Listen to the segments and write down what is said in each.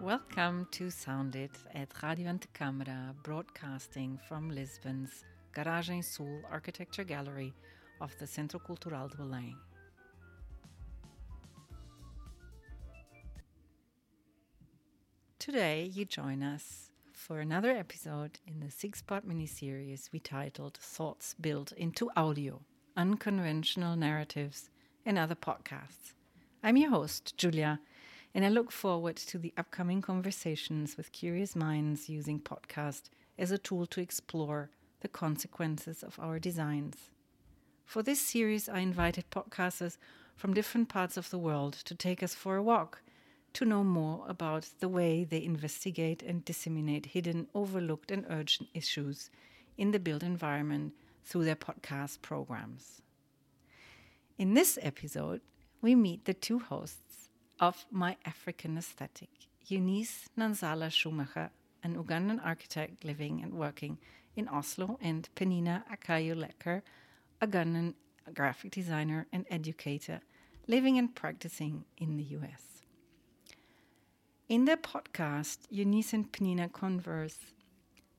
Welcome to Sound It at Radio Antecâmara, broadcasting from Lisbon's Garagem Sul Architecture Gallery of the Centro Cultural de Belém. Today, you join us for another episode in the six part miniseries we titled Thoughts Built into Audio Unconventional Narratives and Other Podcasts. I'm your host, Julia and I look forward to the upcoming conversations with curious minds using podcast as a tool to explore the consequences of our designs. For this series, I invited podcasters from different parts of the world to take us for a walk to know more about the way they investigate and disseminate hidden, overlooked, and urgent issues in the built environment through their podcast programs. In this episode, we meet the two hosts of my African aesthetic. Eunice Nanzala Schumacher, an Ugandan architect living and working in Oslo, and Penina Acayo Laker, a Ugandan graphic designer and educator living and practicing in the US. In their podcast, Eunice and Penina converse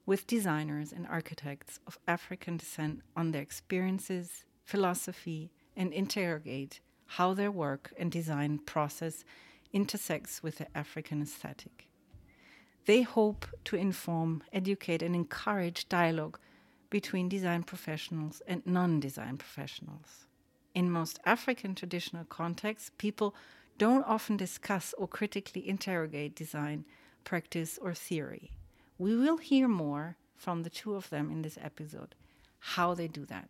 with designers and architects of African descent on their experiences, philosophy, and interrogate how their work and design process intersects with the African aesthetic. They hope to inform, educate, and encourage dialogue between design professionals and non design professionals. In most African traditional contexts, people don't often discuss or critically interrogate design, practice, or theory. We will hear more from the two of them in this episode how they do that.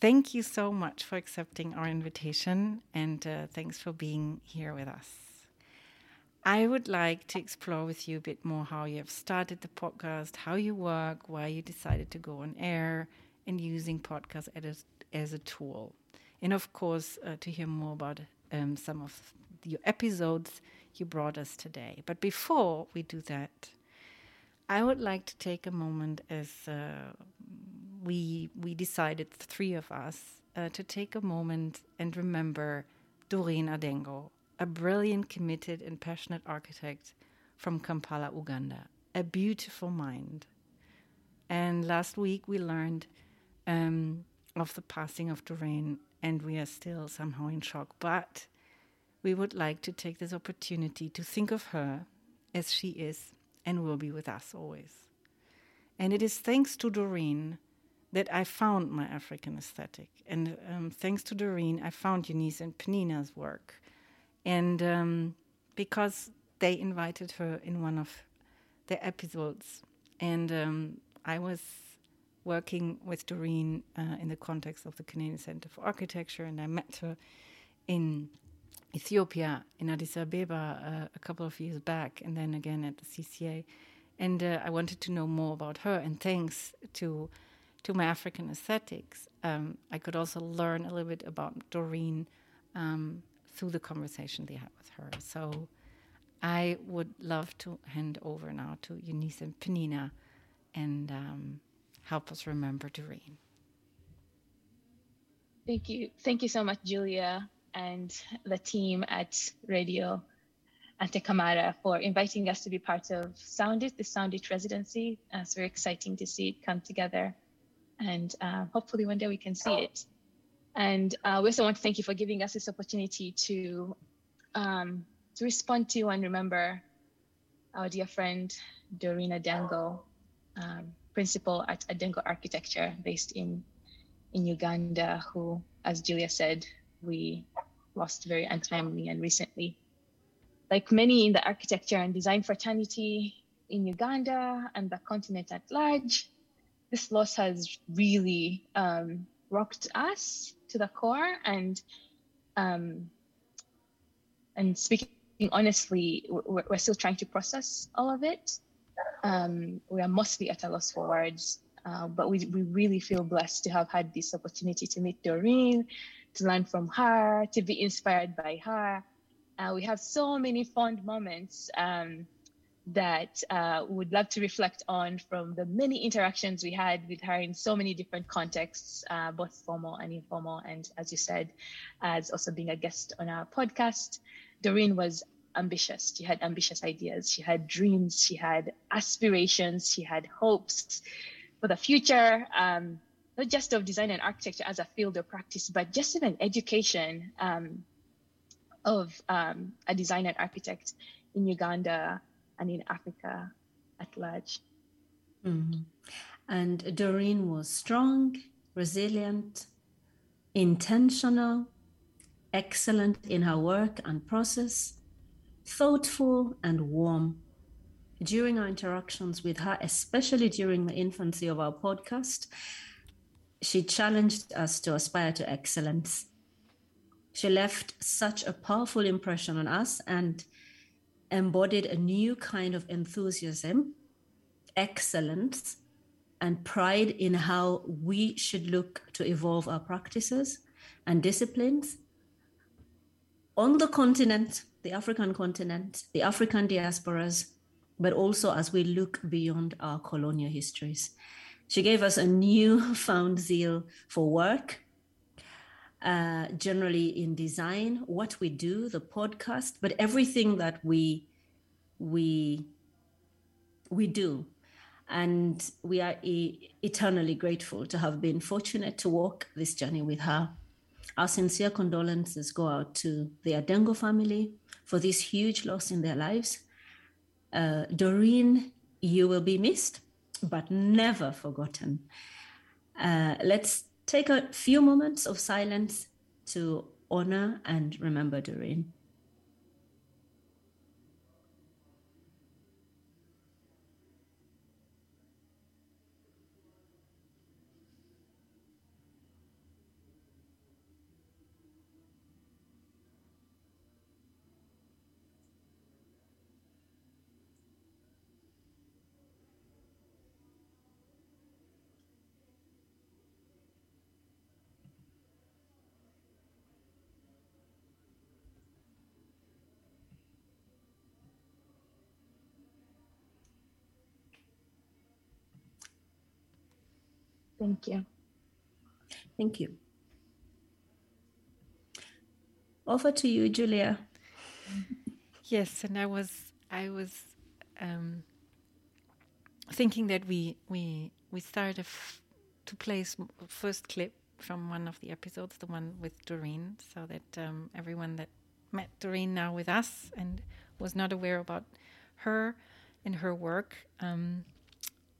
Thank you so much for accepting our invitation and uh, thanks for being here with us. I would like to explore with you a bit more how you have started the podcast, how you work, why you decided to go on air, and using podcasts as, as a tool. And of course, uh, to hear more about um, some of your episodes you brought us today. But before we do that, I would like to take a moment as uh, we we decided, three of us, uh, to take a moment and remember Doreen Adengo, a brilliant, committed, and passionate architect from Kampala, Uganda, a beautiful mind. And last week we learned um, of the passing of Doreen, and we are still somehow in shock. But we would like to take this opportunity to think of her as she is and will be with us always. And it is thanks to Doreen that I found my African aesthetic. And um, thanks to Doreen, I found Eunice and Penina's work. And um, because they invited her in one of their episodes. And um, I was working with Doreen uh, in the context of the Canadian Center for Architecture, and I met her in Ethiopia, in Addis Ababa, uh, a couple of years back, and then again at the CCA. And uh, I wanted to know more about her. And thanks to to my African aesthetics, um, I could also learn a little bit about Doreen um, through the conversation they had with her. So I would love to hand over now to Eunice and Penina and um, help us remember Doreen. Thank you. Thank you so much, Julia, and the team at Radio Antecâmara for inviting us to be part of Sound It, the Sound It residency. Uh, it's very exciting to see it come together and uh, hopefully one day we can see it. And uh, we also want to thank you for giving us this opportunity to um, to respond to and remember our dear friend Doreen Adengo, um, principal at Adengo Architecture, based in in Uganda, who, as Julia said, we lost very untimely and recently. Like many in the architecture and design fraternity in Uganda and the continent at large, this loss has really um, rocked us to the core and um, and speaking honestly we're, we're, still trying to process all of it um, we are mostly at a loss for words Uh, but we, we really feel blessed to have had this opportunity to meet Doreen, to learn from her, to be inspired by her. Uh, we have so many fond moments um, that uh, would love to reflect on from the many interactions we had with her in so many different contexts, uh, both formal and informal. And as you said, as also being a guest on our podcast, Doreen was ambitious. She had ambitious ideas. She had dreams. She had aspirations. She had hopes for the future, um, not just of design and architecture as a field of practice, but just in an education um, of um, a design and architect in Uganda and in Africa at large. Mm-hmm. And Doreen was strong, resilient, intentional, excellent in her work and process, thoughtful and warm. During our interactions with her, especially during the infancy of our podcast, she challenged us to aspire to excellence. She left such a powerful impression on us and embodied a new kind of enthusiasm, excellence, and pride in how we should look to evolve our practices and disciplines on the continent, the African continent, the African diasporas, but also as we look beyond our colonial histories. She gave us a new found zeal for work uh, generally in design, what we do, the podcast, but everything that we we we do, and we are e- eternally grateful to have been fortunate to walk this journey with her. Our sincere condolences go out to the Adengo family for this huge loss in their lives. Uh, Doreen, you will be missed, but never forgotten. Uh, let's take a few moments of silence to honor and remember Doreen. Thank you. Thank you. Over to you, Julia. Yes, and I was I was um, thinking that we we we started f- to play first clip from one of the episodes, the one with Doreen, so that um, everyone that met Doreen now with us and was not aware about her and her work um,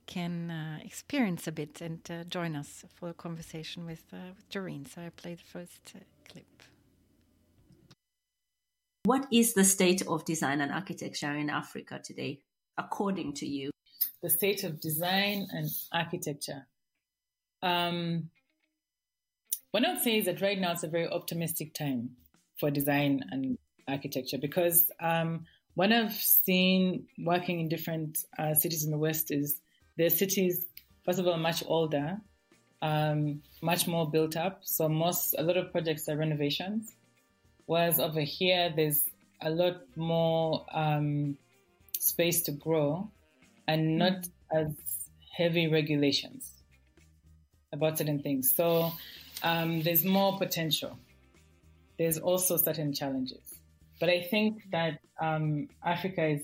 can uh, experience a bit and uh, join us for a conversation with, uh, with Doreen. So I play the first uh, clip. What is the state of design and architecture in Africa today, according to you? The state of design and architecture. Um, what I would say is that right now it's a very optimistic time for design and architecture because um, what I've seen working in different uh, cities in the West is the cities, first of all, much older, um, much more built up. So most, a lot of projects are renovations. Whereas over here, there's a lot more um, space to grow and not as heavy regulations about certain things. So um, there's more potential. There's also certain challenges. But I think that um, Africa is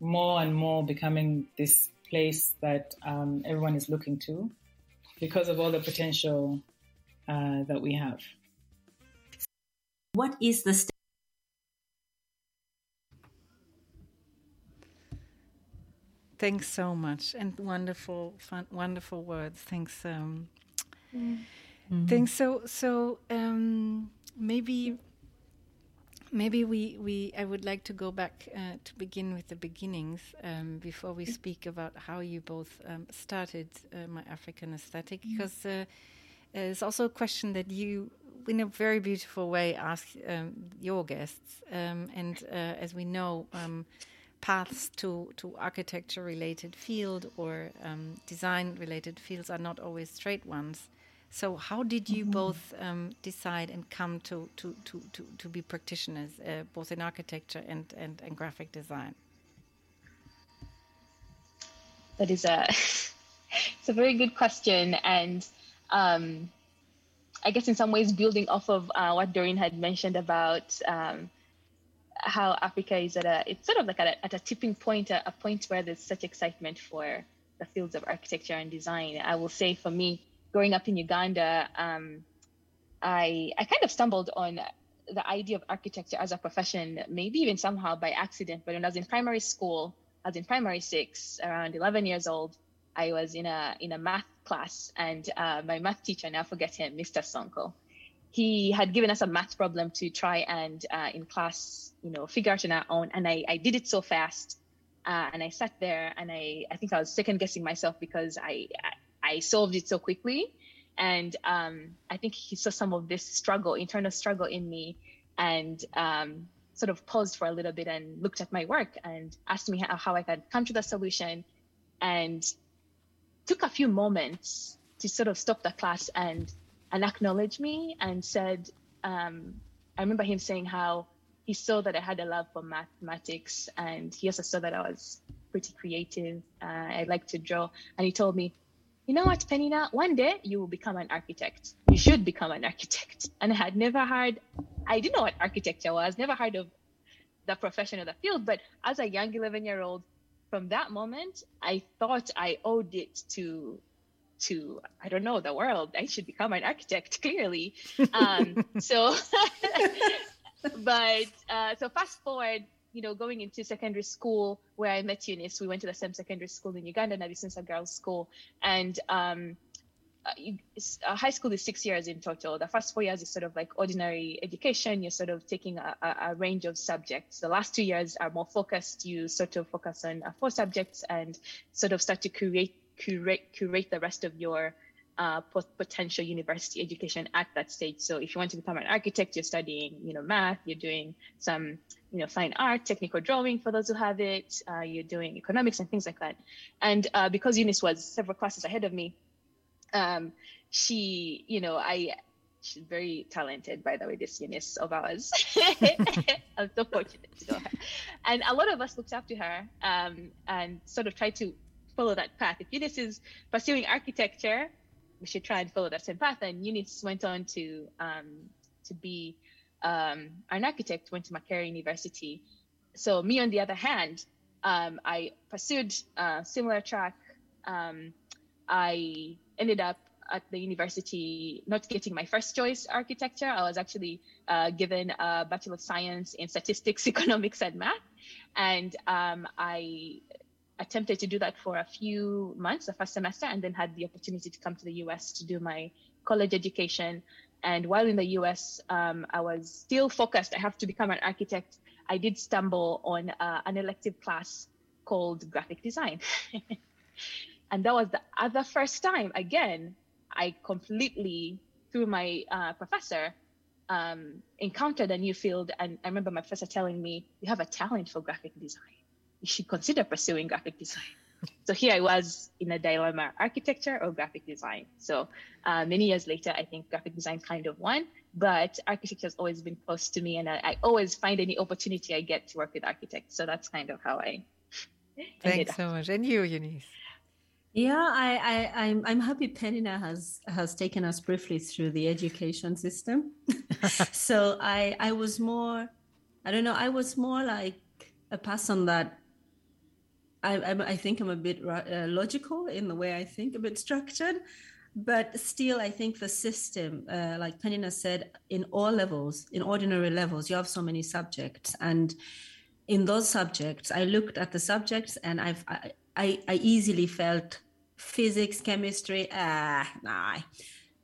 more and more becoming this place that um, everyone is looking to because of all the potential uh, that we have. What is the st- Thanks so much, and wonderful, fun, wonderful words. Thanks. Um, mm-hmm. Thanks. So, so um, maybe Maybe we, we I would like to go back uh, to begin with the beginnings um, before we speak about how you both um, started uh, my African aesthetic, mm. because uh, it's also a question that you, in a very beautiful way, ask um, your guests. Um, and uh, as we know, um, paths to, to architecture related field or um, design related fields are not always straight ones. So how did you mm -hmm. both um, decide and come to, to, to, to, to be practitioners, uh, both in architecture and, and, and graphic design? That is a, it's a very good question. And um, I guess in some ways building off of uh, what Doreen had mentioned about um, how Africa is at a, it's sort of like at a, at a tipping point, a, a, point where there's such excitement for the fields of architecture and design. I will say for me, growing up in Uganda, um, I, I kind of stumbled on the idea of architecture as a profession, maybe even somehow by accident. But when I was in primary school, I was in primary six, around 11 years old, I was in a in a math class, and uh, my math teacher, now forget him, Mr. Sonko, he had given us a math problem to try and uh, in class, you know, figure out on our own. And I, I did it so fast, uh, and I sat there, and I I think I was second guessing myself because I I solved it so quickly, and um, I think he saw some of this struggle, internal struggle in me, and um, sort of paused for a little bit and looked at my work and asked me how, how I could come to the solution, and took a few moments to sort of stop the class and and acknowledge me and said, um, I remember him saying how he saw that I had a love for mathematics and he also saw that I was pretty creative. Uh, I like to draw. And he told me, you know what, Penina, one day you will become an architect. You should become an architect. And I had never heard, I didn't know what architecture was, never heard of the profession or the field. But as a young 11 year old, from that moment, I thought I owed it to to I don't know the world. I should become an architect clearly. Um, so, but uh, so fast forward, you know, going into secondary school where I met Eunice, we went to the same secondary school in Uganda, Nabisunsa Girls School, and um, uh, uh, high school is six years in total. The first four years is sort of like ordinary education. You're sort of taking a, a, a range of subjects. The last two years are more focused. You sort of focus on uh, four subjects and sort of start to create curate curate the rest of your uh, potential university education at that stage. So if you want to become an architect, you're studying, you know, math, you're doing some, you know, fine art, technical drawing for those who have it, uh, you're doing economics and things like that. And uh, because Eunice was several classes ahead of me, um, she, you know, I, she's very talented, by the way, this Eunice of ours. I'm so fortunate to know her. And a lot of us looked up to her um, and sort of tried to follow that path. If Eunice is pursuing architecture, we should try and follow that same path. And Eunice went on to um, to be um, an architect, went to Makerere University. So me, on the other hand, um, I pursued a similar track. Um, I ended up at the university not getting my first choice architecture. I was actually uh, given a Bachelor of Science in Statistics, Economics, and Math. And um, I attempted to do that for a few months, the first semester, and then had the opportunity to come to the US to do my college education. And while in the US, um, I was still focused. I have to become an architect. I did stumble on uh, an elective class called graphic design. and that was the other first time, again, I completely, through my uh, professor, um, encountered a new field. And I remember my professor telling me, You have a talent for graphic design you should consider pursuing graphic design. So here I was in a dilemma, architecture or graphic design. So uh, many years later, I think graphic design kind of won, but architecture has always been close to me and I, I always find any opportunity I get to work with architects. So that's kind of how I. Thanks so much. And you, Eunice? Yeah, I, I, I'm, I'm happy Penina has has taken us briefly through the education system. so I, I was more, I don't know, I was more like a person that I, I, I think I'm a bit uh, logical in the way I think, a bit structured, but still, I think the system, uh, like Penina said, in all levels, in ordinary levels, you have so many subjects, and in those subjects, I looked at the subjects, and I've I, I, I easily felt physics, chemistry, ah, nah.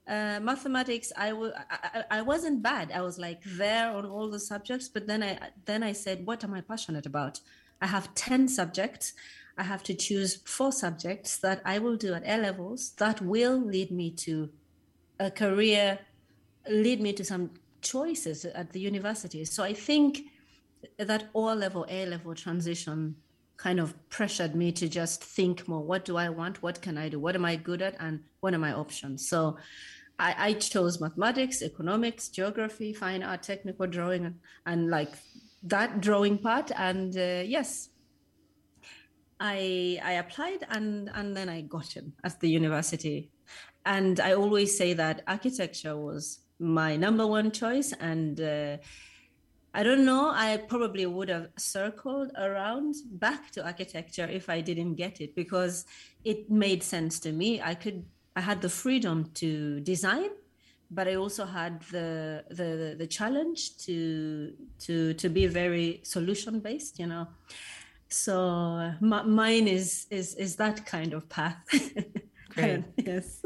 Uh, mathematics, I, w- I, I wasn't bad. I was like there on all the subjects, but then I then I said, what am I passionate about? I have 10 subjects. I have to choose four subjects that I will do at A levels that will lead me to a career, lead me to some choices at the university. So I think that all level A level transition kind of pressured me to just think more. What do i want? What can i do? What am i good at? And what are my options? So i, I chose mathematics economics geography fine art technical drawing and like that drawing part and uh, yes i i applied and and then i got in at the university and i always say that architecture was my number one choice and uh, I don't know. I probably would have circled around back to architecture if I didn't get it because it made sense to me. I could, I had the freedom to design, but I also had the the the challenge to to to be very solution based. You know, so mine is is is that kind of path. Great. yes.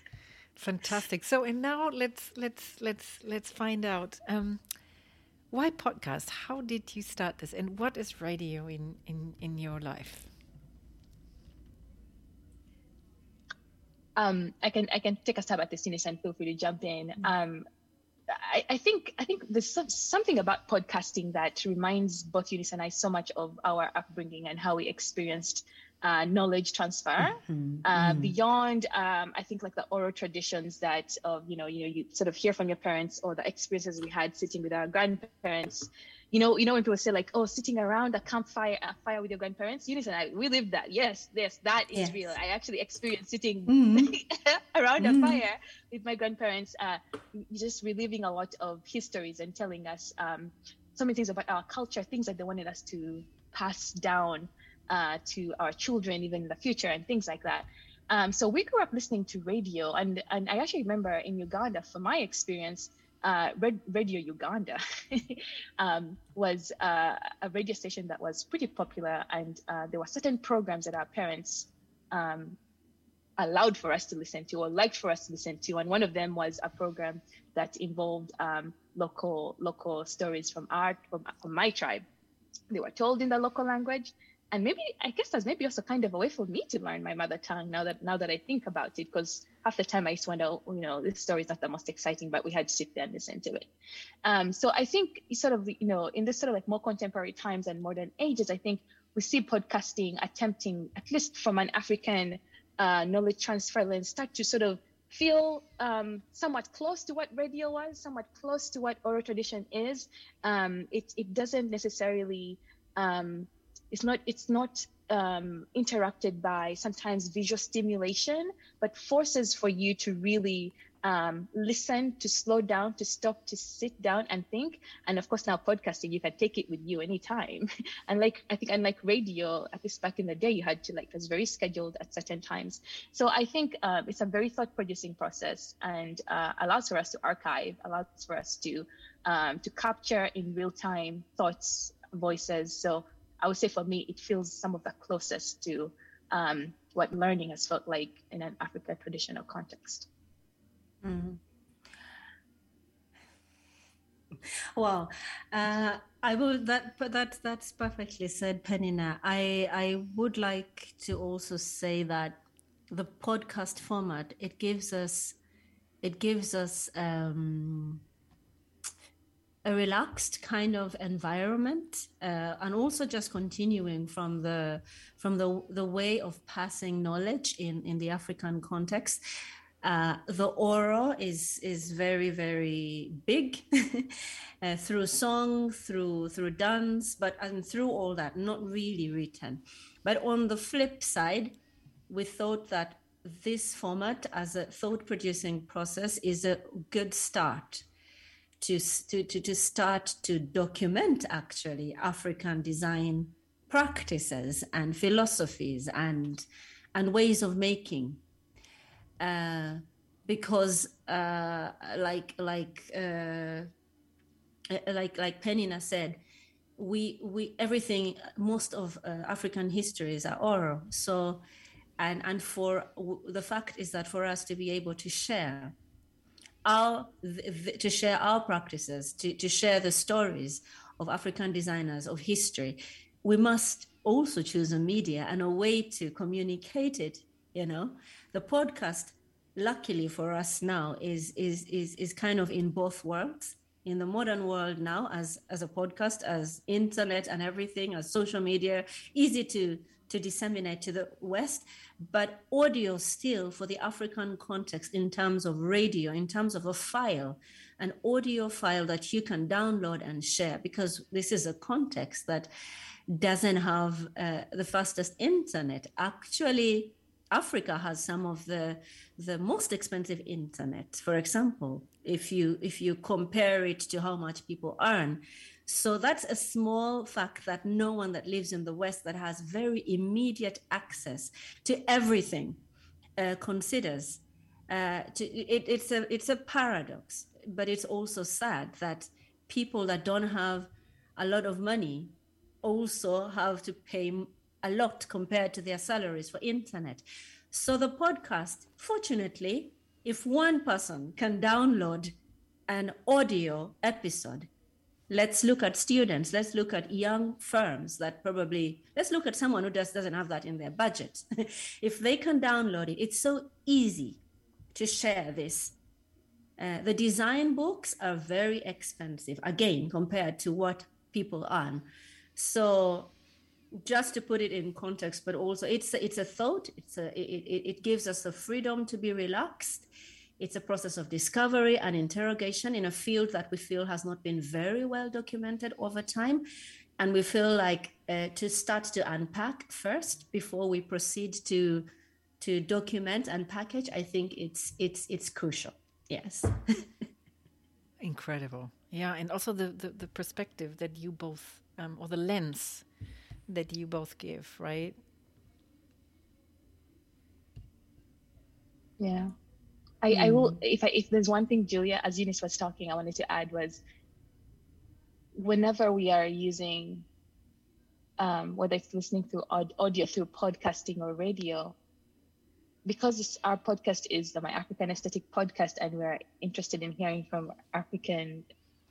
Fantastic. So and now let's let's let's let's find out. Um, why podcast? How did you start this, and what is radio in in in your life? Um, I can I can take a stab at this, Eunice, and feel free to jump in. Mm-hmm. Um, I, I, think I think there's something about podcasting that reminds both Eunice and I so much of our upbringing and how we experienced uh, knowledge transfer mm-hmm. Uh, mm-hmm. beyond um, i think like the oral traditions that of you know you know you sort of hear from your parents or the experiences we had sitting with our grandparents you know you know when people say like oh sitting around a campfire a fire with your grandparents eunice and i we lived that yes yes that is yes. real i actually experienced sitting mm-hmm. around a mm-hmm. fire with my grandparents uh, just reliving a lot of histories and telling us um, so many things about our culture things that they wanted us to pass down uh, to our children even in the future and things like that. Um, so we grew up listening to radio, and and I actually remember in Uganda, from my experience, uh, Radio Uganda um, was uh, a radio station that was pretty popular, and uh, there were certain programs that our parents um, allowed for us to listen to or liked for us to listen to, and one of them was a program that involved um, local local stories from art from, from my tribe. They were told in the local language, and maybe I guess that's maybe also kind of a way for me to learn my mother tongue now that now that I think about it, because half the time I just wonder, oh, you know, this story is not the most exciting, but we had to sit there and listen to it. Um, so I think sort of you know in this sort of like more contemporary times and modern ages, I think we see podcasting attempting, at least from an African uh, knowledge transfer lens, start to sort of feel um, somewhat close to what radio was, somewhat close to what oral tradition is. Um, it it doesn't necessarily um, it's not it's not um, interrupted by sometimes visual stimulation, but forces for you to really um, listen, to slow down, to stop, to sit down and think. And of course, now podcasting, you can take it with you anytime. and like I think, unlike radio, at least back in the day, you had to like it was very scheduled at certain times. So I think um, it's a very thought-producing process and uh, allows for us to archive, allows for us to um, to capture in real time thoughts, voices. So I would say for me, it feels some of the closest to um, what learning has felt like in an African traditional context. Mm-hmm. Well, uh, I will that that that's perfectly said, Penina. I I would like to also say that the podcast format it gives us it gives us um, a relaxed kind of environment uh, and also just continuing from the from the the way of passing knowledge in in the african context. Uh, the oral is is very very big uh, through song through through dance but and through all that not really written. But on the flip side we thought that this format as a thought producing process is a good start to, to, to, start to document actually African design practices and philosophies and and ways of making. Uh, because uh, like like uh, like like Penina said we we everything most of uh, African histories are oral. So and and for the fact is that for us to be able to share our to share our practices, to, to share the stories of African designers, of history, we must also choose a media and a way to communicate it. You know, the podcast, luckily for us now, is is is is kind of in both worlds. in the modern world now as as a podcast as internet and everything as social media easy to to disseminate to the west but audio still for the african context in terms of radio in terms of a file an audio file that you can download and share because this is a context that doesn't have uh, the fastest internet actually Africa has some of the the most expensive internet. For example, if you if you compare it to how much people earn, so that's a small fact that no one that lives in the West that has very immediate access to everything uh, considers. Uh, to, it, it's a it's a paradox, but it's also sad that people that don't have a lot of money also have to pay a lot compared to their salaries for internet. So the podcast, fortunately, if one person can download an audio episode, let's look at students, let's look at young firms that probably, let's look at someone who just doesn't have that in their budget. if they can download it, it's so easy to share this. Uh, the design books are very expensive, again, compared to what people earn. So just to put it in context, but also it's a, it's a thought. It's a it, it gives us the freedom to be relaxed. It's a process of discovery and interrogation in a field that we feel has not been very well documented over time, and we feel like uh, to start to unpack first before we proceed to to document and package. I think it's it's it's crucial. Yes. Incredible. Yeah, and also the, the, the perspective that you both, um, or the lens that you both give, right? Yeah. I, mm. I will hmm. if I if there's one thing Julia as Eunice was talking I wanted to add was whenever we are using um, whether it's listening through audio through podcasting or radio because our podcast is the my african aesthetic podcast and we're interested in hearing from african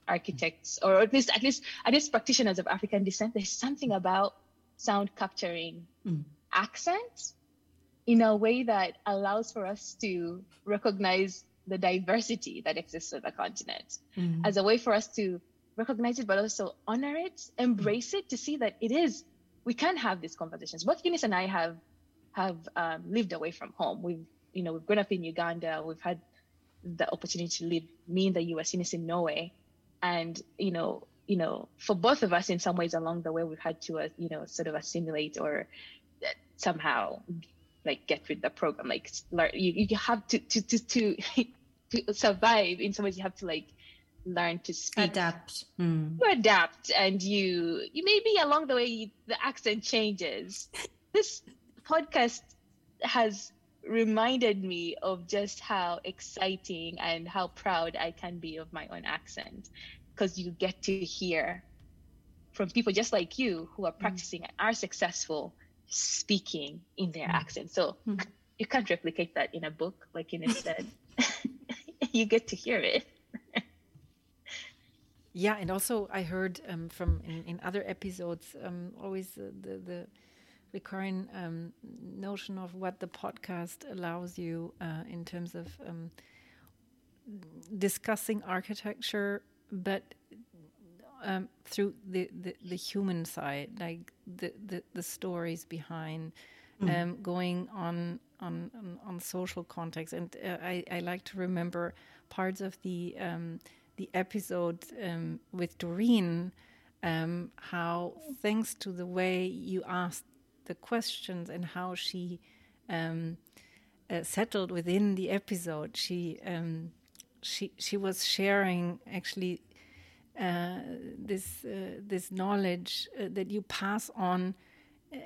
architects or at least at least at least practitioners of african descent there's something about sound capturing mm. accent in a way that allows for us to recognize the diversity that exists on the continent mm. as a way for us to recognize it but also honor it embrace it to see that it is we can have these conversations. Both eunice and i have have um, lived away from home. We've you know we've grown up in uganda. We've had the opportunity to live me in the us eunice in norway. And you know you know, for both of us in some ways along the way, we've had to, uh, you know, sort of assimilate or uh, somehow like get with the program. Like learn, you, you have to, to, to, to, to survive in some ways, you have to like learn to speak. Adapt. Mm. You adapt and you, you maybe along the way, the accent changes. This podcast has reminded me of just how exciting and how proud I can be of my own accent because you get to hear from people just like you who are mm. practicing and are successful speaking in their mm. accent. So mm. you can't replicate that in a book, like you said. you get to hear it. yeah, and also I heard um, from in, in, other episodes um, always uh, the the recurring um, notion of what the podcast allows you uh, in terms of um, discussing architecture but um, through the, the, the, human side, like the, the, the stories behind, mm. um, going on, on, on on social context, and uh, I, I like to remember parts of the um, the episode um, with Doreen, um, how thanks to the way you asked the questions and how she um, uh, settled within the episode, she she she was sharing actually this uh, this knowledge uh, that you pass on uh,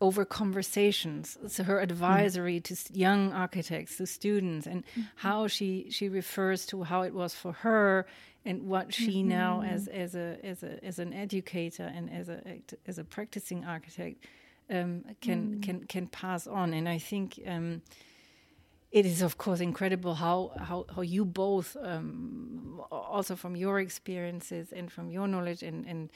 over conversations. So her advisory mm. to young architects, to students, and mm-hmm. how she she refers to how it was for her and what she mm-hmm. now as as a as a as an educator and as a as a practicing architect um, can mm. can can pass on. And I think. Um, it is of course incredible how how, how you both um, also from your experiences and from your knowledge and and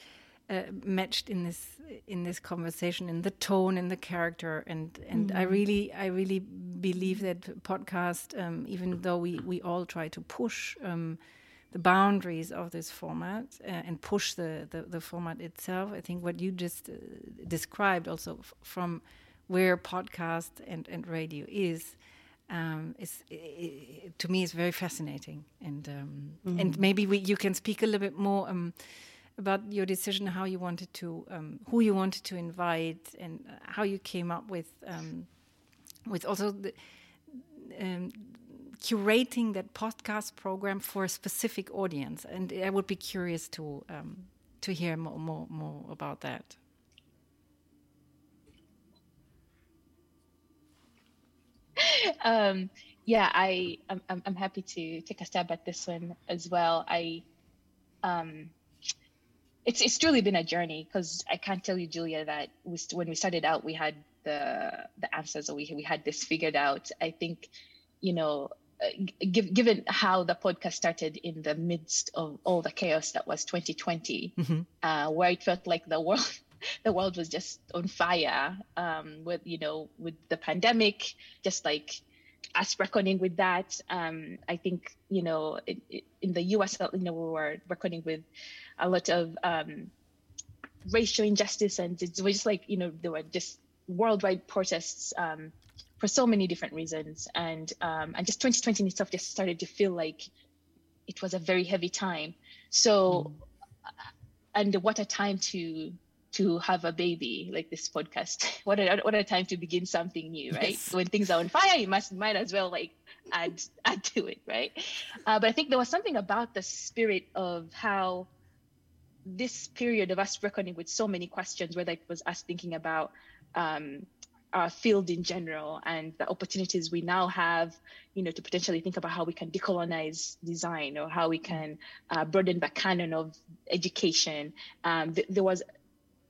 uh, matched in this in this conversation in the tone in the character and and mm. I really I really believe that podcast um, even though we we all try to push um, the boundaries of this format uh, and push the, the, the format itself. I think what you just uh, described also from where podcast and, and radio is um, is it, to me is very fascinating and um, mm. and maybe we, you can speak a little bit more um, about your decision how you wanted to um, who you wanted to invite and how you came up with um, with also the, um, curating that podcast program for a specific audience and I would be curious to to hear more more, more about that. Um, yeah, I I'm, I'm happy to take a stab at this one as well. I um, it's it's truly been a journey because I can't tell you, Julia, that we, when we started out, we had the the answers, or we we had this figured out. I think, you know, uh, give, given how the podcast started in the midst of all the chaos that was 2020, mm-hmm. uh, where it felt like the world the world was just on fire um, with you know with the pandemic, just like us reckoning with that. Um, I think you know in, in, the U.S. you know we were reckoning with a lot of um, racial injustice, and it was just like you know there were just worldwide protests um, for so many different reasons, and um, and just 2020 itself just started to feel like it was a very heavy time. So. Mm. And what a time to to have a baby like this podcast. What a what a time to begin something new right? Yes. when things are on fire you must might as well like add add to it right? Uh, but i think there was something about the spirit of how this period of us reckoning with so many questions whether it was us thinking about um, our field in general and the opportunities we now have you know to potentially think about how we can decolonize design or how we can uh, broaden the canon of education. Um, th- there was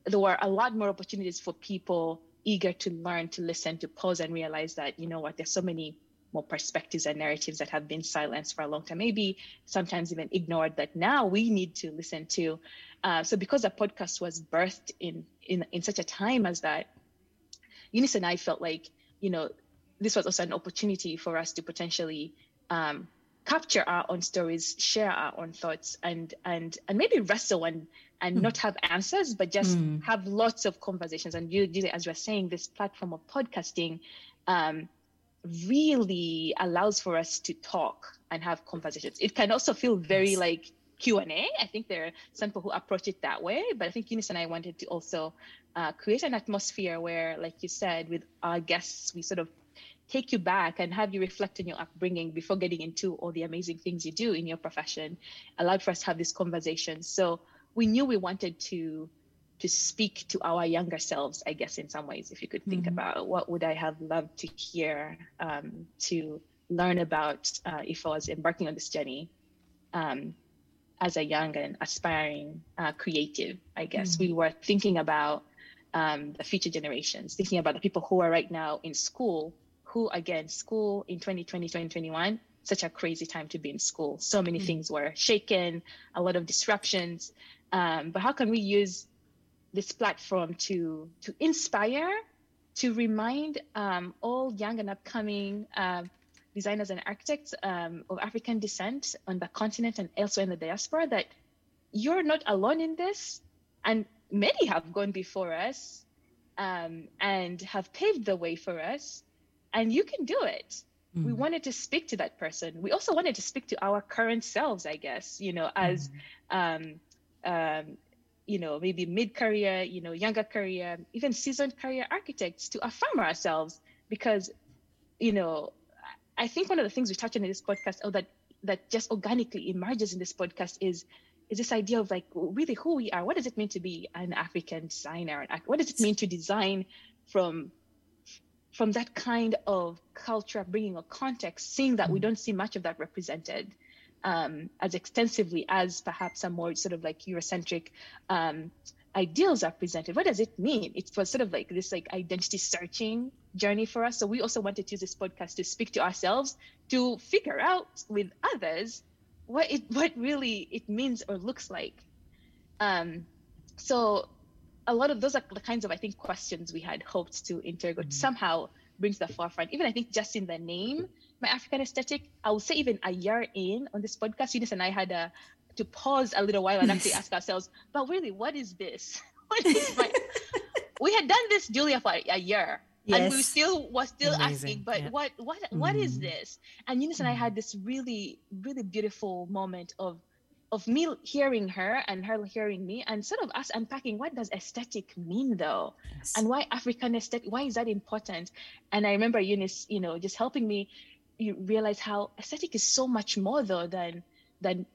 there were a lot more opportunities for people eager to learn, to listen, to pause and realize that, you know what, there's so many more perspectives and narratives that have been silenced for a long time, maybe sometimes even ignored that now we need to listen to. Uh, so because the podcast was birthed in, in in such a time as that, Eunice and I felt like, you know, this was also an opportunity for us to potentially um, capture our own stories, share our own thoughts, and and and maybe wrestle and and mm. not have answers, but just mm. have lots of conversations. And you, as you were saying, this platform of podcasting um, really allows for us to talk and have conversations. It can also feel very yes. like Q and A. I think there are some people who approach it that way, but I think Eunice and I wanted to also uh, create an atmosphere where, like you said, with our guests, we sort of take you back and have you reflect on your upbringing before getting into all the amazing things you do in your profession. Allowed for us to have this conversation. So we knew we wanted to to speak to our younger selves i guess in some ways if you could think mm-hmm. about what would i have loved to hear um, to learn about uh, if i was embarking on this journey um, as a young and aspiring uh, creative i guess mm-hmm. we were thinking about um, the future generations thinking about the people who are right now in school who again school in 2020 2021 such a crazy time to be in school so many mm-hmm. things were shaken a lot of disruptions um, but how can we use this platform to to inspire, to remind um, all young and upcoming uh, designers and architects um, of African descent on the continent and elsewhere in the diaspora that you're not alone in this, and many have gone before us um, and have paved the way for us, and you can do it. Mm. We wanted to speak to that person. We also wanted to speak to our current selves, I guess, you know, as mm um, you know, maybe mid-career, you know, younger career, even seasoned career architects to affirm ourselves because, you know, I think one of the things we touch on in this podcast, or that that just organically emerges in this podcast, is is this idea of like really who we are. What does it mean to be an African designer? What does it mean to design from from that kind of culture, bringing a context, seeing that we mm. don't see much of that represented um, as extensively as perhaps some more sort of like Eurocentric um, ideals are presented. What does it mean? It was sort of like this like identity searching journey for us. So we also wanted to use this podcast to speak to ourselves to figure out with others what it what really it means or looks like. Um, so a lot of those are the kinds of I think questions we had hoped to interrogate mm-hmm. somehow bring to the forefront. Even I think just in the name my African aesthetic, I would say even a year in on this podcast, Eunice and I had a, to pause a little while and actually ask ourselves, but really, what is this? What is my... we had done this, Julia, for a year. Yes. And we still was still Amazing. asking, but yeah. what what what mm. is this? And Eunice mm. and I had mm. this really, really beautiful moment of of me hearing her and her hearing me and sort of us unpacking what does aesthetic mean though yes. and why african aesthetic why is that important and i remember eunice you know just helping me you realize how aesthetic is so much more though than than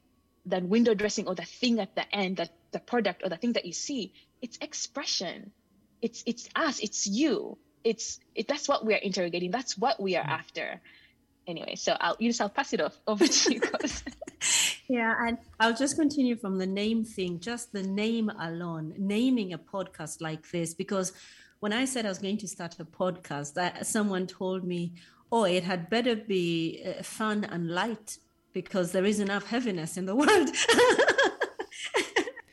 than window dressing or the thing at the end that the product or the thing that you see. It's expression. It's it's us. It's you. It's it, that's what we are interrogating. That's what we are mm. after. Anyway so i'll you use i'll pass it off. Over to you yeah and i'll just continue from the name thing just the name alone naming a podcast like this because when i said i was going to start a podcast that someone told me oh it had better be uh, fun and light because there is enough heaviness in the world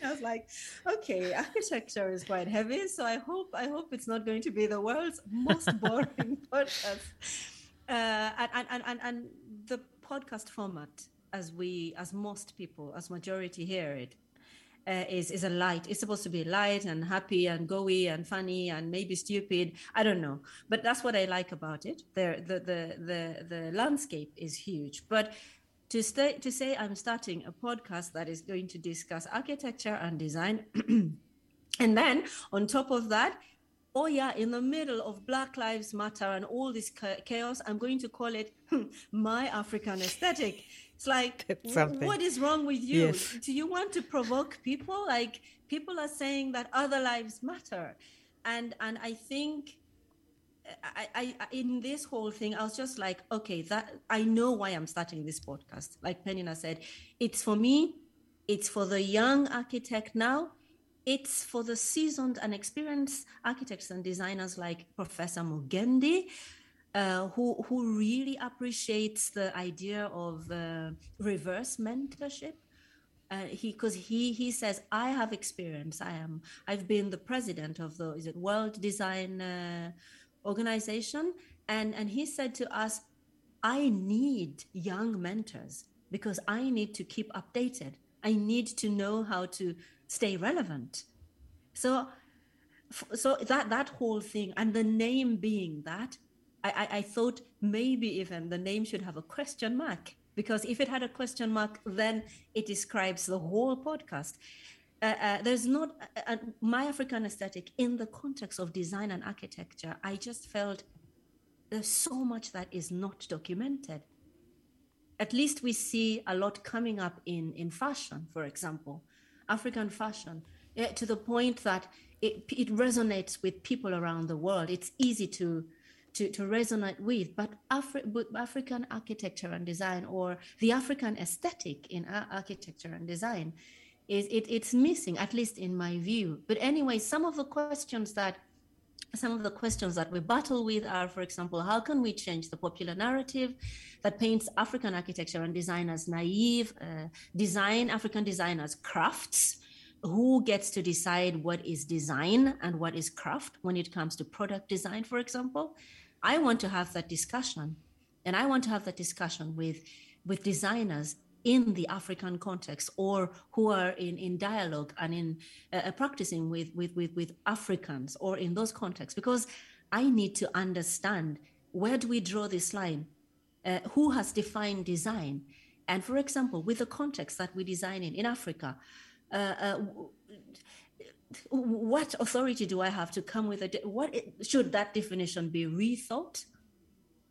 I was like, okay, architecture is quite heavy, so I hope I hope it's not going to be the world's most boring podcast. Uh, and, and, and, and the podcast format as we, as most people, as majority hear it, uh, is is a light. It's supposed to be light and happy and goey and funny and maybe stupid. I don't know, but that's what I like about it. The the the the, the landscape is huge, but. To, stay, to say I'm starting a podcast that is going to discuss architecture and design, and then on top of that, oh yeah, in the middle of Black Lives Matter and all this chaos, I'm going to call it my African aesthetic. It's like, what is wrong with you? Yes. Do you want to provoke people? Like people are saying that other lives matter, and and I think. I, I in this whole thing, I was just like, okay, that I know why I'm starting this podcast. Like Penina said, it's for me, it's for the young architect now, it's for the seasoned and experienced architects and designers like Professor Mugendi, uh, who who really appreciates the idea of uh, reverse mentorship. Uh, he because he he says I have experience. I am I've been the president of the is it World Design uh, Organization, and and he said to us, I need young mentors because I need to keep updated. I need to know how to stay relevant. So so that that whole thing and the name being that I, I, thought maybe even the name should have a question mark because if it had a question mark, then it describes the whole podcast. Uh, uh, there's not a, a, my African aesthetic in the context of design and architecture. I just felt there's so much that is not documented. At least we see a lot coming up in, in fashion, for example, African fashion, yeah, to the point that it, it resonates with people around the world. It's easy to to, to resonate with, but Afri- African architecture and design or the African aesthetic in architecture and design is it, it's missing, at least in my view. But anyway, some of the questions that some of the questions that we battle with are, for example, how can we change the popular narrative that paints African architecture and design as naive, uh, design African design as crafts? Who gets to decide what is design and what is craft when it comes to product design, for example? I want to have that discussion. And I want to have that discussion with, with designers in the African context or who are in, in dialogue and in uh, uh, practicing with, with, with, with Africans or in those contexts, because I need to understand where do we draw this line? Uh, who has defined design? And for example, with the context that we design in, in Africa, uh, uh what authority do I have to come with a de- what should that definition be rethought,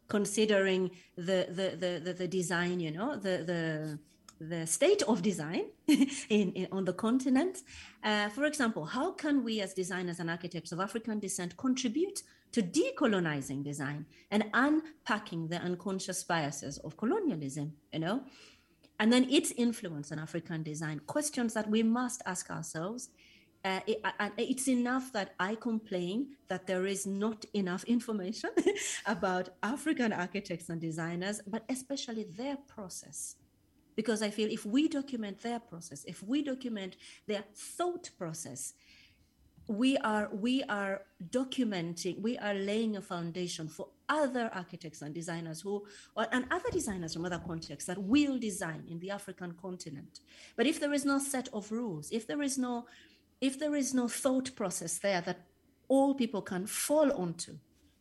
considering the the the the, the design, you know, the the the state of design in, in, on the continent. Uh, for example, how can we as designers and architects of African descent contribute to decolonizing design and unpacking the unconscious biases of colonialism, you know? And then its influence on African design, questions that we must ask ourselves uh, it, uh, it's enough that I complain that there is not enough information about African architects and designers, but especially their process. Because I feel if we document their process, if we document their thought process, we are we are documenting we are laying a foundation for other architects and designers who or, and other designers from other contexts that will design in the african continent but if there is no set of rules if there is no if there is no thought process there that all people can fall onto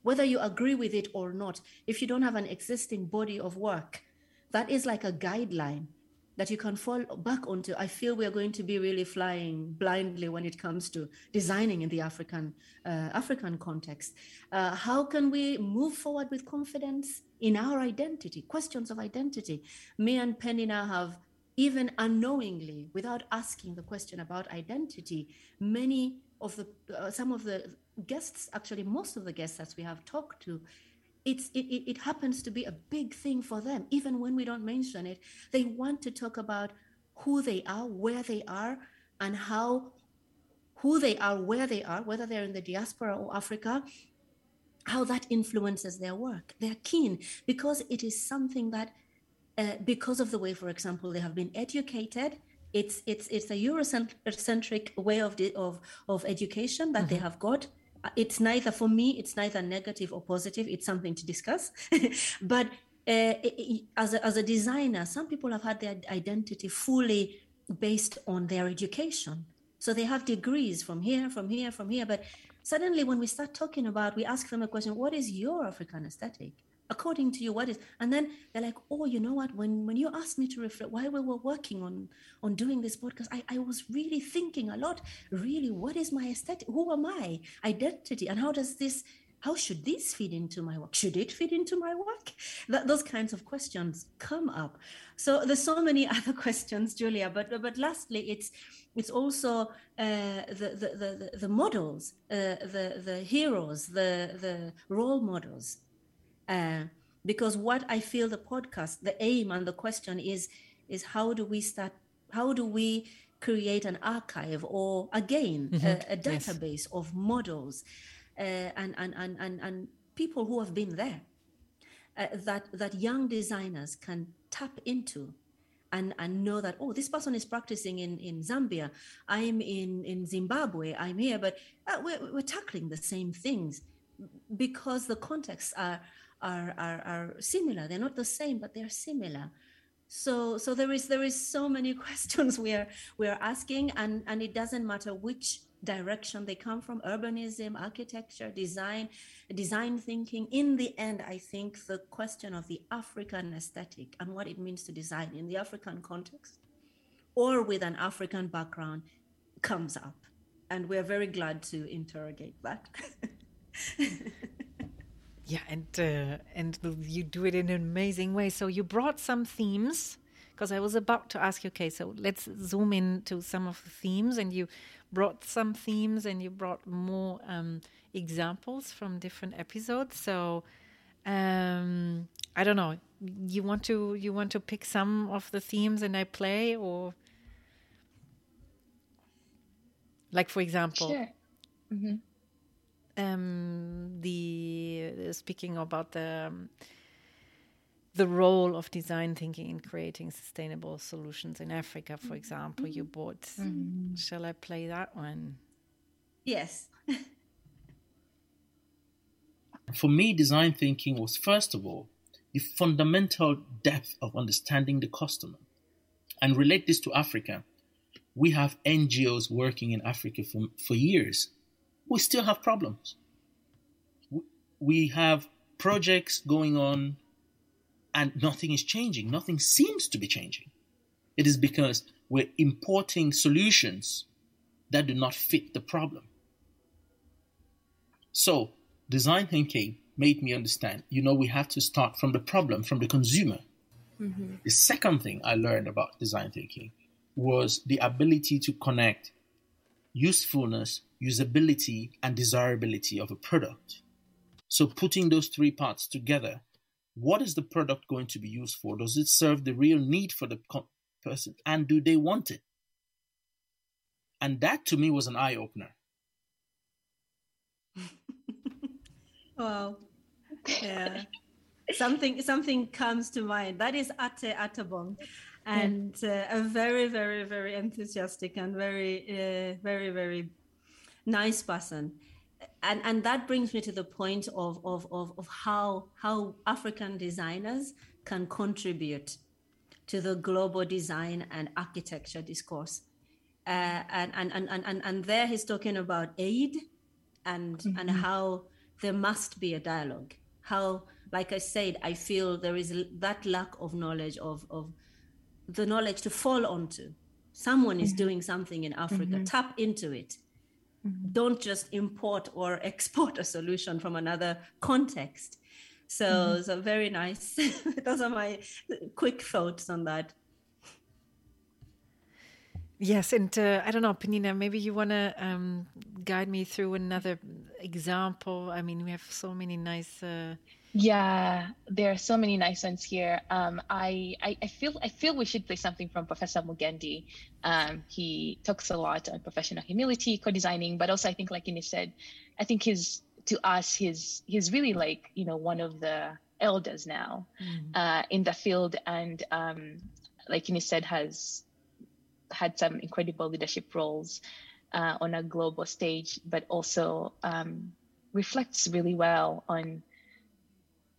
whether you agree with it or not if you don't have an existing body of work that is like a guideline that you can fall back onto. I feel we're going to be really flying blindly when it comes to designing in the African uh, African context. Uh, how can we move forward with confidence in our identity? Questions of identity. Me and Penny now have even unknowingly, without asking the question about identity, many of the uh, some of the guests, actually most of the guests that we have talked to, it's it, it, happens to be a big thing for them. Even when we don't mention it they want to talk about who they are where they are and how who they are where they are whether they're in the diaspora or africa how that influences their work. They're keen because it is something that uh, because of the way for example they have been educated it's it's it's a eurocentric way of of of education that mm-hmm. they have got. It's neither for me it's neither negative or positive. It's something to discuss. But uh, as, a, as a designer some people have had their identity fully based on their education. So they have degrees from here from here from here. But suddenly when we start talking about we ask them a question what is your african aesthetic according to you what is. And then they're like oh you know what? When when you asked me to reflect while we were working on on doing this podcast i, I was really thinking a lot. Really what is my aesthetic? Who am i? Identity. And how does this how should this fit into my work? Should it fit into my work? Those kinds of questions come up. So there's so many other questions julia but but lastly it's it's also uh, the, the, the, the models uh, the the heroes the the role models uh, because what I feel the podcast, the aim and the question is, is how do we start? How do we create an archive or again mm-hmm. a, a, database yes. of models uh, and, and, and, and, and people who have been there uh, that that young designers can tap into and and know that oh this person is practicing in in zambia i'm in in zimbabwe i'm here but uh, we're, we're tackling the same things because the contexts are are, are, are similar. They're not the same, but they're similar. So, so there is there is so many questions we are we are asking, and and it doesn't matter which direction they come from urbanism architecture design design thinking in the end i think the question of the african aesthetic and what it means to design in the african context or with an african background comes up and we're very glad to interrogate that Yeah, and uh, and you do it in an amazing way. So you brought some themes because I was about to ask you. Okay, so let's zoom in to some of the themes, and you brought some themes, and you brought more um, examples from different episodes. So um, I don't know. You want to you want to pick some of the themes, and I play, or like for example. Sure. Mm-hmm um, the uh, speaking about the um, the role of design thinking in creating sustainable solutions in Africa, for example, you mm-hmm. bought. Mm-hmm. Shall I play that one? Yes. For me, design thinking was first of all the fundamental depth of understanding the customer. And relate this to Africa. We have NGOs working in Africa for, for years we still have problems. We have projects going on and nothing is changing. Nothing seems to be changing. It is because we're importing solutions that do not fit the problem. So, design thinking made me understand you know, we have to start from the problem, from the consumer. Mm-hmm. The second thing I learned about design thinking was the ability to connect usefulness usability, and desirability of a product. So, putting those three parts together, what is the product going to be used for? Does it serve the real need for the person? And do they want it? And that to me was an eye opener. wow. Yeah. Something something comes to mind. That is Ate Atabong, And uh, a very, very, very enthusiastic and very, uh, very, very nice person. And, and that brings me to the point of, of, of, of how, how African designers can contribute to the global design and architecture discourse. Uh, and, and, and, and, and there he's talking about aid and, mm-hmm. and how there must be a dialogue. How, like I said, I feel there is that lack of knowledge of, of the knowledge to fall onto. Someone mm-hmm. is doing something in Africa, mm-hmm. tap into it. Mm-hmm. Don't just import or export a solution from another context. So, mm-hmm. so very nice. Those are my quick thoughts on that. Yes, and uh, I don't know, Penina, maybe you want to um, guide me through another example. I mean, we have so many nice. Uh... Yeah, there are so many nice ones here. Um, I, I, I feel I feel we should play something from Professor Mugendi. Um, he talks a lot on professional humility, co-designing, but also I think, like Ines said, I think his to us he's he's really like you know one of the elders now mm. uh, in the field, and um, like Ines said, has had some incredible leadership roles uh, on a global stage, but also um, reflects really well on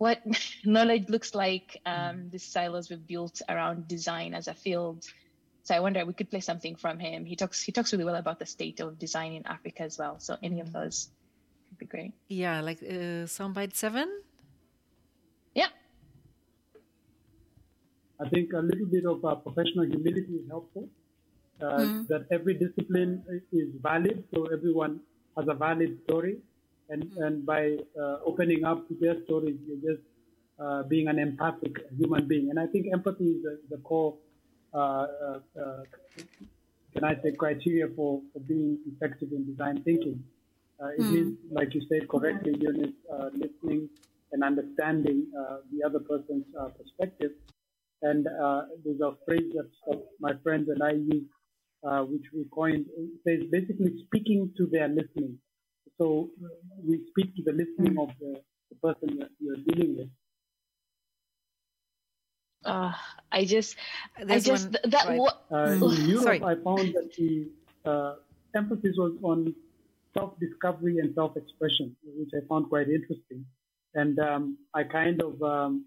what knowledge looks like, um, the silos we've built around design as a field. So I wonder we could play something from him. He talks he talks really well about the state of design in Africa as well. So any of mm. those would be great. Yeah, like uh, soundbite seven. Yeah. I think a little bit of uh, professional humility is helpful mm. that every discipline is valid, so everyone has a valid story, and and by uh, opening up to their stories, you're just uh, being an empathic human being, and I think empathy is the, the core. Uh, uh, can I say criteria for, for being effective in design thinking? it mm. means, like you said correctly, Eunice, listening and understanding the other person's perspective. And uh, there's a phrase that my friends and I use uh, which we coined, says basically speaking to their listening. So we speak to the listening of the, the person that you're dealing with. Uh, I just, There's I just one, that. Right. uh, in Europe, Sorry. I found that the uh, emphasis was on self-discovery and self-expression, which I found quite interesting. And um, I kind of um,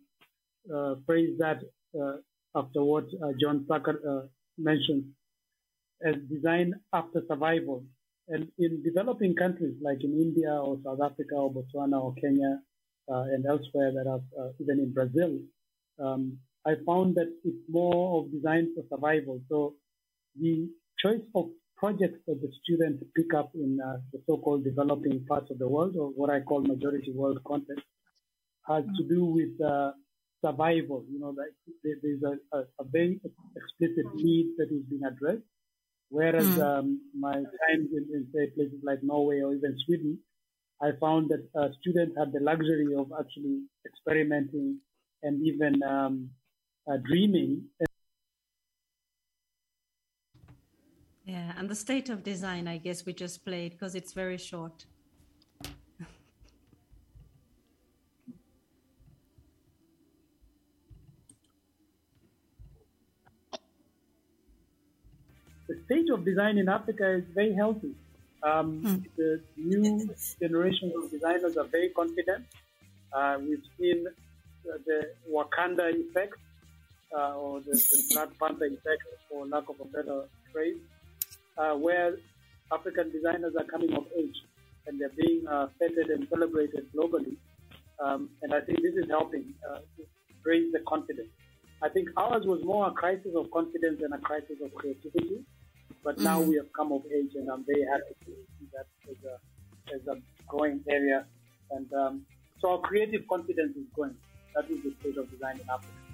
uh, phrase that uh, after what uh, John Tucker uh, mentioned as design after survival. And in developing countries like in India or South Africa or Botswana or Kenya uh, and elsewhere that are uh, even in Brazil, um, I found that it's more of design for survival. So the choice of projects that the students pick up in uh, the so-called developing parts of the world or what I call majority world context has to do with uh, survival. You know, like there's a, a, a very explicit need that is being addressed Whereas mm. um, my times in, in, say places like Norway or even Sweden, I found that uh, students had the luxury of actually experimenting and even um, uh, dreaming. Yeah, and the state of design, I guess we just played because it's very short. The state of design in Africa is very healthy. Um, mm. The new generations of designers are very confident. Uh, we've seen uh, the Wakanda effect uh, or the, the, Black Panther effect, for lack of a better phrase, uh, where African designers are coming of age and they're being uh, feted and celebrated globally. Um, and I think this is helping uh, raise the confidence. I think ours was more a crisis of confidence than a crisis of creativity. But now mm-hmm. we have come of age, and I'm very happy to see that as a, as a growing area. And um, so our creative confidence is growing. That is the state of design in Africa.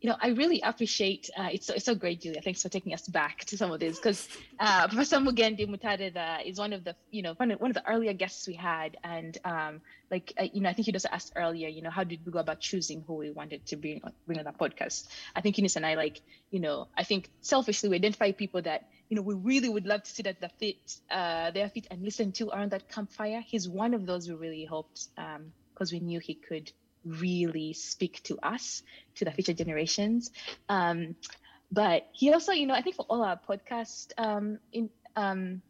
You know, I really appreciate uh, it's so, it's so great, Julia. Thanks for taking us back to some of this because uh, Professor Mugendi Mutadeda is one of the you know one of, one of the earlier guests we had, and um, like uh, you know, I think you just asked earlier, you know, how did we go about choosing who we wanted to bring bring on the podcast? I think Eunice and I like, you know, I think selfishly we identify people that you know we really would love to sit at the feet, uh, their feet and listen to around that campfire. He's one of those we really hoped because um, we knew he could really speak to us, to the future generations. Um, but he also, you know, I think for all our podcast um, in um,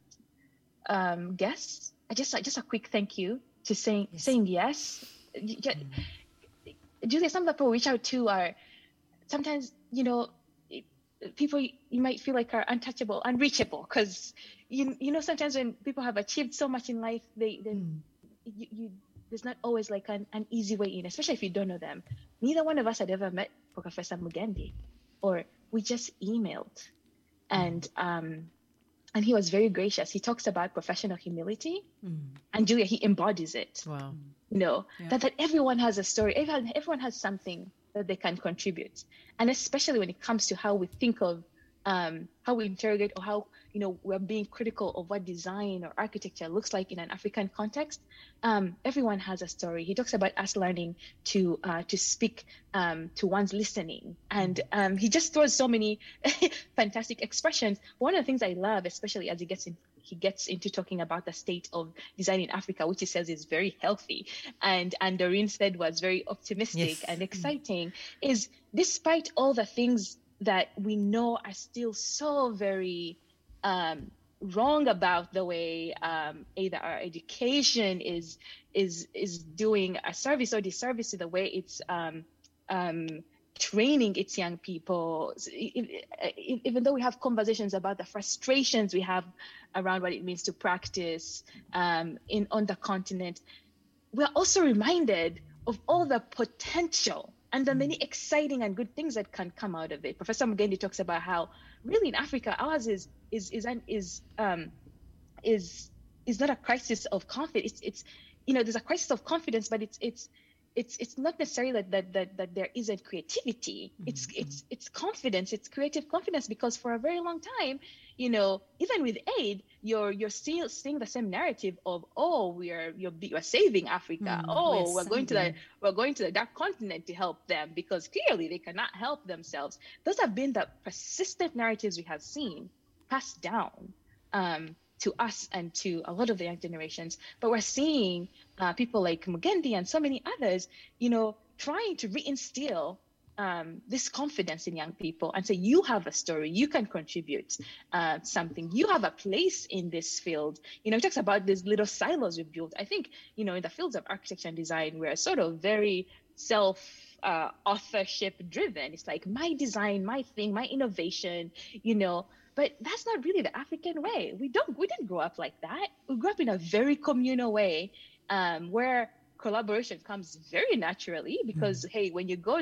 um, guests, I just just a quick thank you to saying yes. saying yes. Mm. Julia, some of the people reach out to are sometimes, you know, people you might feel like are untouchable, unreachable, because you you know sometimes when people have achieved so much in life, they they mm. you, you there's not always like an, an easy way in, especially if you don't know them. Neither one of us had ever met Professor Mugendi, or we just emailed, and um, and he was very gracious. He talks about professional humility, mm. and Julia he embodies it. Wow, you know yeah. that that everyone has a story. Everyone everyone has something that they can contribute, and especially when it comes to how we think of um, how we interrogate or how you know we're being critical of what design or architecture looks like in an African context. Um, everyone has a story. He talks about us learning to uh, to speak um, to one's listening, and um, he just throws so many fantastic expressions. One of the things I love, especially as he gets in, he gets into talking about the state of design in Africa, which he says is very healthy, and and Doreen said was very optimistic yes. and exciting. Is despite all the things that we know are still so very um, wrong about the way um, either our education is is is doing a service or disservice to the way it's um, um, training its young people. Even though we have conversations about the frustrations we have around what it means to practice um, in on the continent, we're also reminded of all the potential and the many exciting and good things that can come out of it. Professor Mugendi talks about how really in Africa ours is is is an, is um is is not a crisis of confidence. It's it's you know there's a crisis of confidence, but it's it's it's it's not necessarily that that that, that there isn't creativity. It's mm-hmm. it's it's confidence. It's creative confidence because for a very long time you know, even with aid, you're you're still seeing the same narrative of oh we are you're, you're saving Africa. Mm, oh, we're, we're going to the we're going to the dark continent to help them because clearly they cannot help themselves. Those have been the persistent narratives we have seen passed down um, to us and to a lot of the young generations. But we're seeing uh, people like Mugendi and so many others, you know, trying to reinstill um, this confidence in young people and say, you have a story, you can contribute uh, something, you have a place in this field. You know, he talks about these little silos we built. I think, you know, in the fields of architecture and design, we're sort of very self uh, authorship driven. It's like my design, my thing, my innovation, you know, but that's not really the African way. We don't, we didn't grow up like that. We grew up in a very communal way um, where collaboration comes very naturally because, mm. hey, when you go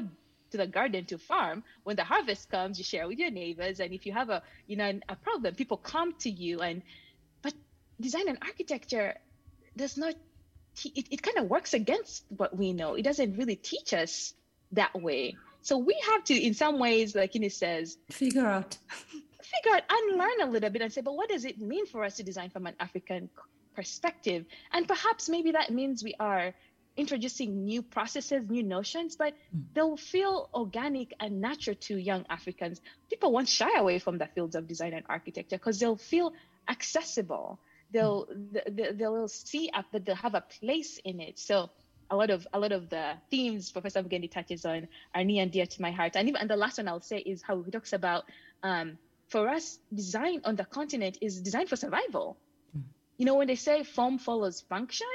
to the garden to farm when the harvest comes you share with your neighbors and if you have a you know a problem people come to you and but design and architecture does not it, it kind of works against what we know. It doesn't really teach us that way. So we have to in some ways like Ines says figure out. figure out unlearn a little bit and say but what does it mean for us to design from an african perspective and perhaps maybe that means we are introducing new processes, new notions, but mm. they'll feel organic and natural to young Africans. People won't shy away from the fields of design and architecture because they'll feel accessible. They'll mm. they'll see that they'll have a place in it. So a lot of a lot of the themes Professor Mugendi touches on are near and dear to my heart. And even and the last one I'll say is how he talks about um, for us design on the continent is designed for survival. You know when they say form follows function,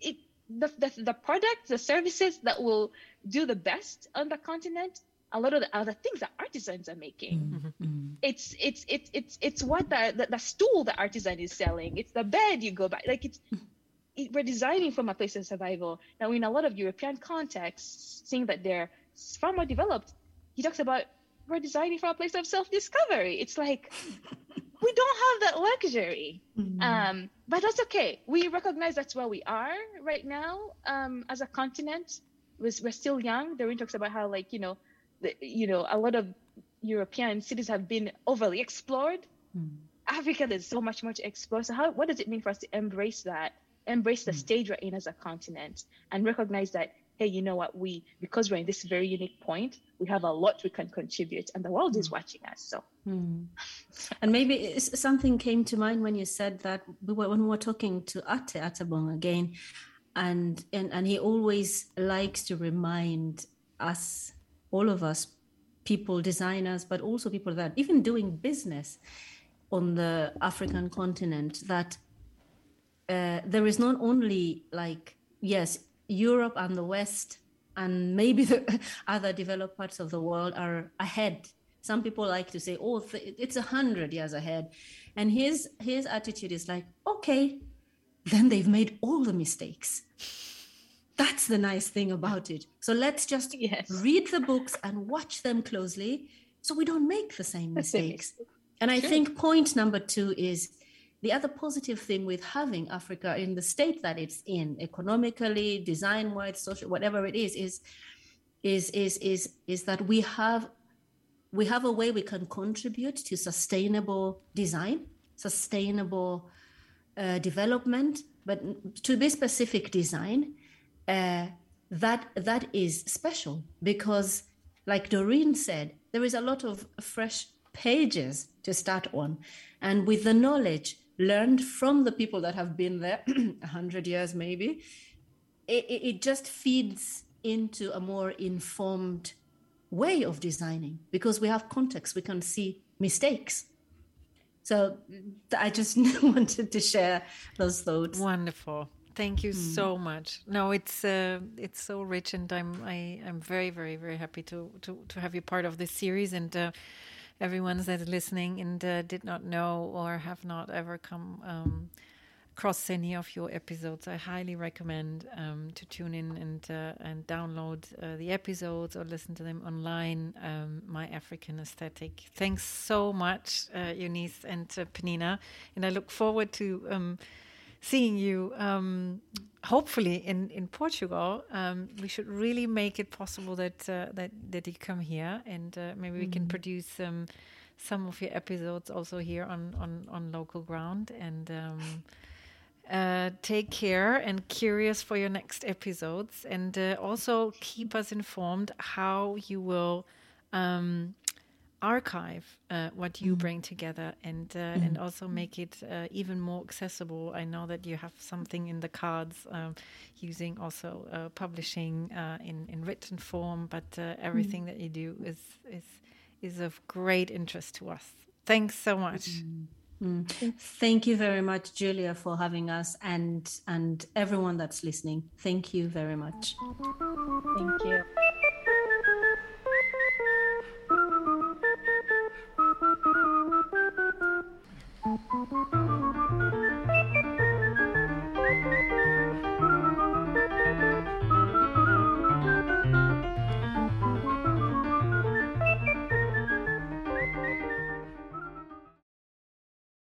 it the, the, the products, the services that will do the best on the continent a lot of the other things that artisans are making. Mm-hmm. mm-hmm. It's it's it's it's it's what the, the, the stool the artisan is selling. It's the bed you go by. Like it's it, we're designing from a place of survival. Now in a lot of European contexts, seeing that they're far more developed, he talks about we're designing from a place of self-discovery. It's like we don't have that luxury. Mm-hmm. Um, but that's okay. We recognize that's where we are right now um, as a continent. We're, we're still young. Doreen talks about how, like, you know, the, you know, a lot of European cities have been overly explored. Mm-hmm. Africa, there's so much more to explore. So, how, what does it mean for us to embrace that, embrace the mm-hmm. stage we're in as a continent, and recognize that hey, you know what, we, because we're in this very unique point, we have a lot we can contribute and the world is hmm. watching us. So, mm. And maybe something came to mind when you said that we were, when we were talking to Ate Atabong again, and, and, and he always likes to remind us, all of us, people, designers, but also people that even doing business on the African continent that uh, there is not only like, yes, Europe and the West and maybe the other developed parts of the world are ahead. Some people like to say, oh, it's a hundred years ahead. And his, his attitude is like, okay, then they've made all the mistakes. That's the nice thing about it. So let's just yes. read the books and watch them closely so we don't make the same mistakes. And I sure. think point number two is the other positive thing with having Africa in the state that it's in, economically, design-wise, social, whatever it is, is is is is is that we have we have a way we can contribute to sustainable design, sustainable uh, development, but to be specific design, uh, that that is special because, like Doreen said, there is a lot of fresh pages to start on, and with the knowledge learned from the people that have been there a hundred years, maybe, it, it just feeds into a more informed way of designing because we have context, we can see mistakes so I just wanted to share those thoughts. Wonderful. Thank you mm. so much. No, it's uh, it's so rich, and I'm I, I'm very very very happy to to to have you part of this series, and uh, everyone that's listening and uh, did not know or have not ever come um, across any of your episodes, I highly recommend um, to tune in and uh, and download uh, the episodes or listen to them online. Um, My African Aesthetic. Thanks so much, uh, Eunice and uh, Penina, and I look forward to um, seeing you. Um, hopefully in in Portugal, um, we should really make it possible that uh, that that you come here and uh, maybe we mm. can produce some some of your episodes also here on on on local ground and. Uh, take care and curious for your next episodes, and uh, also keep us informed how you will um, archive uh, what you mm. bring together, and mm. and also make it uh, even more accessible. I know that you have something in the cards, um, using also uh, publishing in in written form, but everything mm. that you do is is is of great interest to us. Thanks so much. Mm. Thank you very much, Julia, for having us and and everyone that's listening. Thank you very much. Thank you.